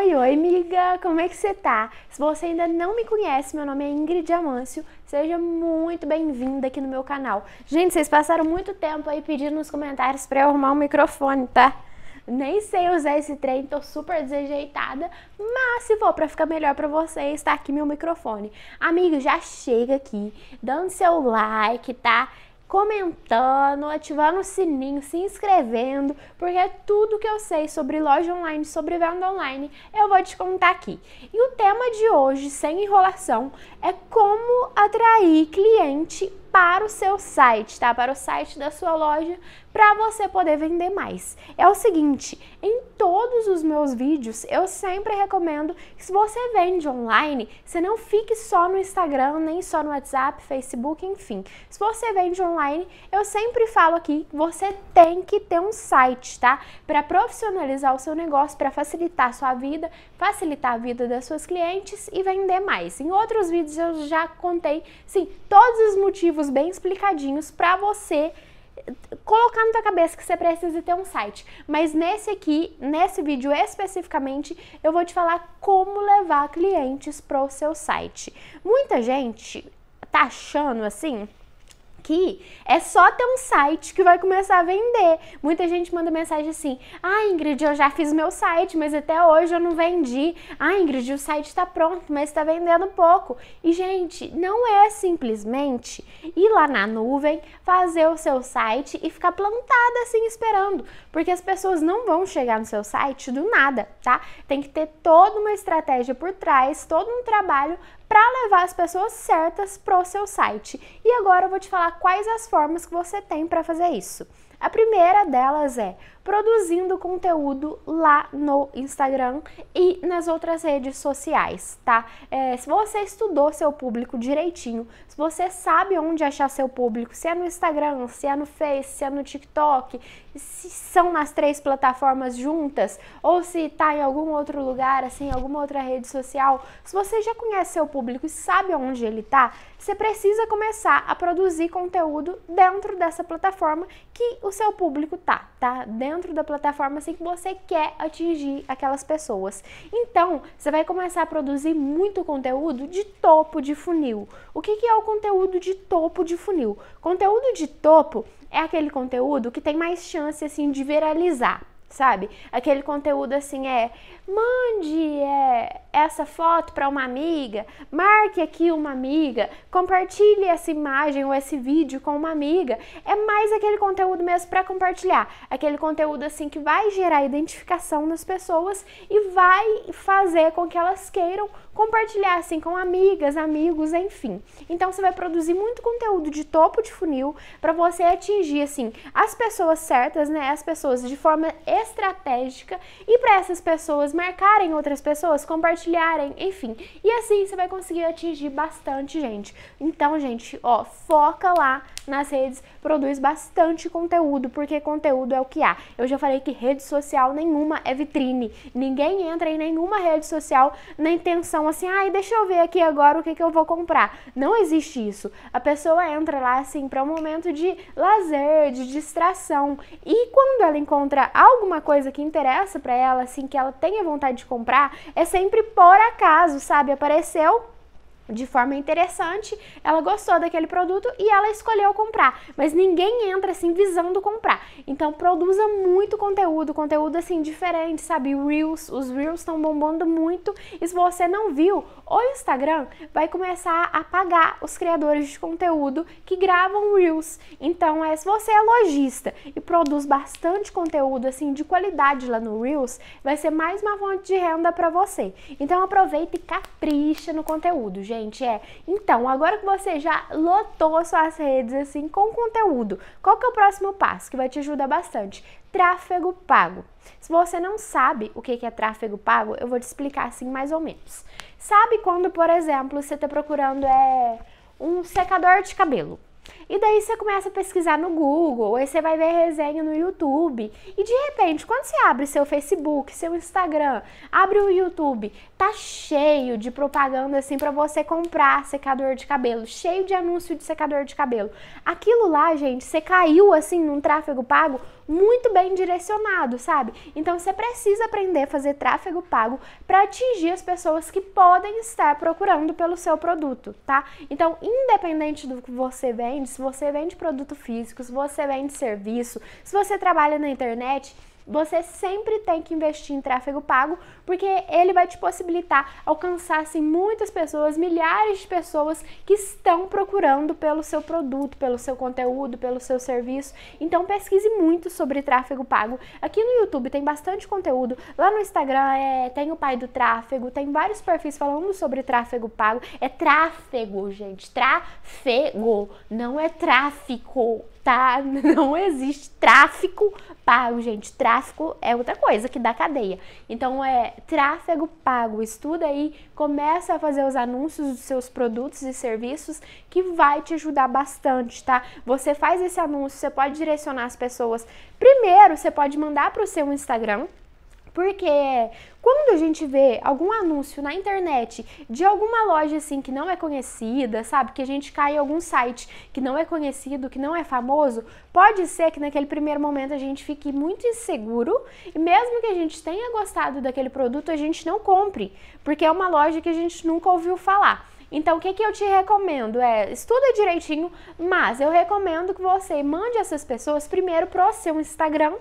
Oi, oi, amiga! Como é que você tá? Se você ainda não me conhece, meu nome é Ingrid Amâncio. Seja muito bem-vinda aqui no meu canal. Gente, vocês passaram muito tempo aí pedindo nos comentários para eu arrumar um microfone, tá? Nem sei usar esse trem, tô super desajeitada, mas se for para ficar melhor para vocês, tá aqui meu microfone. Amigo, já chega aqui, dando seu like, tá? Comentando, ativando o sininho, se inscrevendo, porque é tudo que eu sei sobre loja online, sobre venda online, eu vou te contar aqui. E o tema de hoje, sem enrolação, é como atrair cliente para o seu site, tá? Para o site da sua loja, para você poder vender mais. É o seguinte, em todos os meus vídeos, eu sempre recomendo que se você vende online, você não fique só no Instagram, nem só no WhatsApp, Facebook, enfim. Se você vende online, eu sempre falo aqui você tem que ter um site, tá? Para profissionalizar o seu negócio, para facilitar a sua vida, facilitar a vida das suas clientes e vender mais. Em outros vídeos eu já contei, sim, todos os motivos bem explicadinhos para você colocar na tua cabeça que você precisa ter um site. Mas nesse aqui, nesse vídeo especificamente, eu vou te falar como levar clientes para o seu site. Muita gente tá achando assim aqui é só ter um site que vai começar a vender. Muita gente manda mensagem assim: Ah, Ingrid, eu já fiz meu site, mas até hoje eu não vendi. Ah, Ingrid, o site está pronto, mas está vendendo pouco. E, gente, não é simplesmente ir lá na nuvem, fazer o seu site e ficar plantada assim esperando, porque as pessoas não vão chegar no seu site do nada, tá? Tem que ter toda uma estratégia por trás, todo um trabalho para levar as pessoas certas para o seu site. E agora eu vou te falar quais as formas que você tem para fazer isso. A primeira delas é produzindo conteúdo lá no Instagram e nas outras redes sociais, tá? É, se você estudou seu público direitinho, se você sabe onde achar seu público, se é no Instagram, se é no Face, se é no TikTok, se são nas três plataformas juntas ou se está em algum outro lugar, assim, alguma outra rede social, se você já conhece seu público e sabe onde ele está, você precisa começar a produzir conteúdo dentro dessa plataforma que o seu público tá, tá? Dentro da plataforma assim que você quer atingir aquelas pessoas. Então, você vai começar a produzir muito conteúdo de topo de funil. O que, que é o conteúdo de topo de funil? Conteúdo de topo é aquele conteúdo que tem mais chance assim de viralizar sabe? Aquele conteúdo assim é mande é, essa foto para uma amiga, marque aqui uma amiga, compartilhe essa imagem ou esse vídeo com uma amiga. É mais aquele conteúdo mesmo para compartilhar, aquele conteúdo assim que vai gerar identificação nas pessoas e vai fazer com que elas queiram compartilhar assim com amigas, amigos, enfim. Então você vai produzir muito conteúdo de topo de funil para você atingir assim as pessoas certas, né? As pessoas de forma estratégica e para essas pessoas marcarem outras pessoas, compartilharem, enfim. E assim você vai conseguir atingir bastante gente. Então, gente, ó, foca lá nas redes, produz bastante conteúdo, porque conteúdo é o que há. Eu já falei que rede social nenhuma é vitrine. Ninguém entra em nenhuma rede social na intenção assim, ai, deixa eu ver aqui agora o que, que eu vou comprar. Não existe isso. A pessoa entra lá assim para um momento de lazer, de distração. E quando ela encontra alguma coisa que interessa para ela, assim, que ela tenha vontade de comprar, é sempre por acaso, sabe? Apareceu de forma interessante, ela gostou daquele produto e ela escolheu comprar. Mas ninguém entra assim visando comprar. Então produza muito conteúdo, conteúdo assim diferente, sabe? Reels, os Reels estão bombando muito. E se você não viu, o Instagram vai começar a pagar os criadores de conteúdo que gravam Reels. Então, é, se você é lojista e produz bastante conteúdo assim de qualidade lá no Reels, vai ser mais uma fonte de renda para você. Então aproveita e capricha no conteúdo, gente gente, é. Então, agora que você já lotou suas redes assim com conteúdo, qual que é o próximo passo que vai te ajudar bastante? Tráfego pago. Se você não sabe o que é tráfego pago, eu vou te explicar assim mais ou menos. Sabe quando, por exemplo, você está procurando é um secador de cabelo? E daí você começa a pesquisar no Google, aí você vai ver resenha no YouTube. E de repente, quando você abre seu Facebook, seu Instagram, abre o YouTube, tá cheio de propaganda assim para você comprar secador de cabelo, cheio de anúncio de secador de cabelo. Aquilo lá, gente, você caiu assim num tráfego pago muito bem direcionado, sabe? Então você precisa aprender a fazer tráfego pago para atingir as pessoas que podem estar procurando pelo seu produto, tá? Então, independente do que você vende, se você vende produto físico, se você vende serviço, se você trabalha na internet, você sempre tem que investir em tráfego pago, porque ele vai te possibilitar alcançar assim, muitas pessoas, milhares de pessoas que estão procurando pelo seu produto, pelo seu conteúdo, pelo seu serviço. Então pesquise muito sobre tráfego pago. Aqui no YouTube tem bastante conteúdo, lá no Instagram é, tem o pai do tráfego, tem vários perfis falando sobre tráfego pago. É tráfego, gente, tráfego, não é tráfico tá? Não existe tráfico pago, gente. Tráfico é outra coisa que dá cadeia. Então é tráfego pago. Estuda aí, começa a fazer os anúncios dos seus produtos e serviços que vai te ajudar bastante, tá? Você faz esse anúncio, você pode direcionar as pessoas. Primeiro, você pode mandar para o seu Instagram porque quando a gente vê algum anúncio na internet de alguma loja assim que não é conhecida, sabe? Que a gente cai em algum site que não é conhecido, que não é famoso, pode ser que naquele primeiro momento a gente fique muito inseguro e mesmo que a gente tenha gostado daquele produto, a gente não compre, porque é uma loja que a gente nunca ouviu falar. Então, o que, que eu te recomendo? É, estuda direitinho, mas eu recomendo que você mande essas pessoas primeiro pro seu Instagram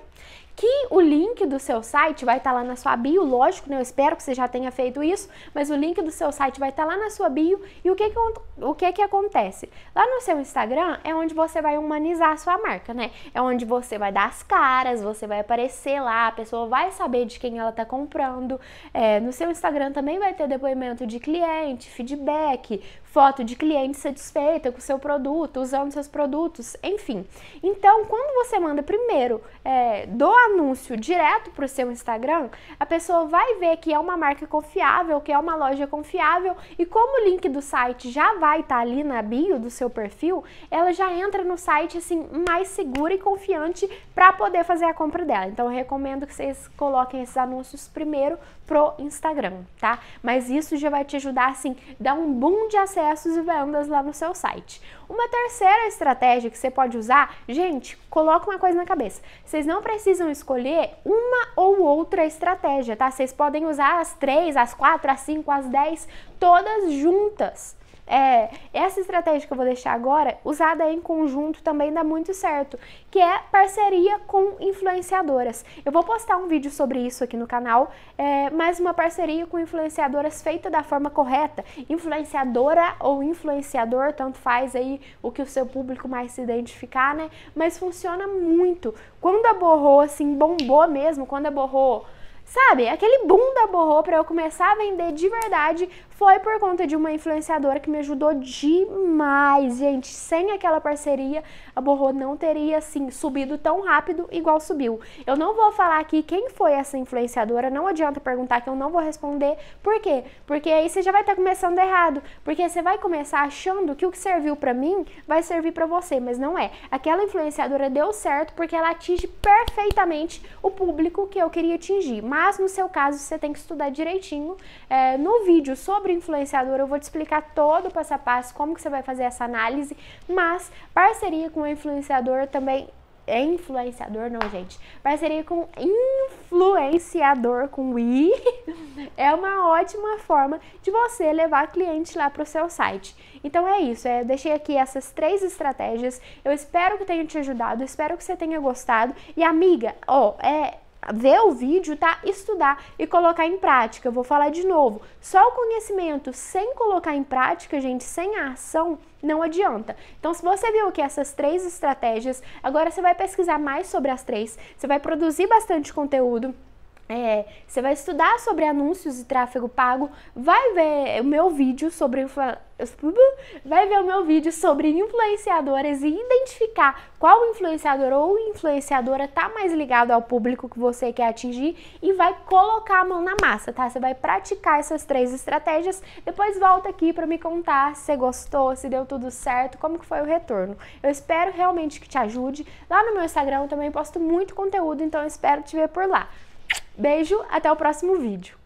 que o link do seu site vai estar tá lá na sua bio, lógico, né? Eu espero que você já tenha feito isso, mas o link do seu site vai estar tá lá na sua bio. E o que que, o que que acontece? Lá no seu Instagram é onde você vai humanizar a sua marca, né? É onde você vai dar as caras, você vai aparecer lá, a pessoa vai saber de quem ela está comprando. É, no seu Instagram também vai ter depoimento de cliente, feedback, Beck foto de cliente satisfeita com o seu produto, usando seus produtos, enfim. Então, quando você manda primeiro é, do anúncio direto para o seu Instagram, a pessoa vai ver que é uma marca confiável, que é uma loja confiável e como o link do site já vai estar tá ali na bio do seu perfil, ela já entra no site assim mais segura e confiante para poder fazer a compra dela. Então, eu recomendo que vocês coloquem esses anúncios primeiro pro Instagram, tá? Mas isso já vai te ajudar assim, dar um boom de acessos e vendas lá no seu site. Uma terceira estratégia que você pode usar, gente, coloca uma coisa na cabeça. Vocês não precisam escolher uma ou outra estratégia, tá? Vocês podem usar as três, as quatro, as cinco, as dez, todas juntas. É, essa estratégia que eu vou deixar agora, usada em conjunto, também dá muito certo, que é parceria com influenciadoras. Eu vou postar um vídeo sobre isso aqui no canal, é, mas uma parceria com influenciadoras feita da forma correta. Influenciadora ou influenciador, tanto faz aí o que o seu público mais se identificar, né? Mas funciona muito. Quando a borrou, assim, bombou mesmo, quando a borrou Sabe, aquele boom da Borrô para eu começar a vender de verdade foi por conta de uma influenciadora que me ajudou demais, gente. Sem aquela parceria, a Borrô não teria assim subido tão rápido igual subiu. Eu não vou falar aqui quem foi essa influenciadora, não adianta perguntar que eu não vou responder. Por quê? Porque aí você já vai estar tá começando errado, porque você vai começar achando que o que serviu para mim vai servir para você, mas não é. Aquela influenciadora deu certo porque ela atinge perfeitamente o público que eu queria atingir. Mas mas no seu caso você tem que estudar direitinho. É, no vídeo sobre influenciador eu vou te explicar todo o passo a passo, como que você vai fazer essa análise, mas parceria com o influenciador também é influenciador, não, gente. Parceria com influenciador com i é uma ótima forma de você levar cliente lá para o seu site. Então é isso, é, deixei aqui essas três estratégias. Eu espero que tenha te ajudado, espero que você tenha gostado. E amiga, ó, é ver o vídeo, tá? Estudar e colocar em prática. Eu vou falar de novo. Só o conhecimento sem colocar em prática, gente, sem a ação, não adianta. Então, se você viu que essas três estratégias, agora você vai pesquisar mais sobre as três, você vai produzir bastante conteúdo é, você vai estudar sobre anúncios e tráfego pago, vai ver o meu vídeo sobre vai ver o meu vídeo sobre influenciadores e identificar qual influenciador ou influenciadora tá mais ligado ao público que você quer atingir e vai colocar a mão na massa, tá? Você vai praticar essas três estratégias, depois volta aqui para me contar se você gostou, se deu tudo certo, como que foi o retorno. Eu espero realmente que te ajude. Lá no meu Instagram eu também posto muito conteúdo, então eu espero te ver por lá. Beijo, até o próximo vídeo.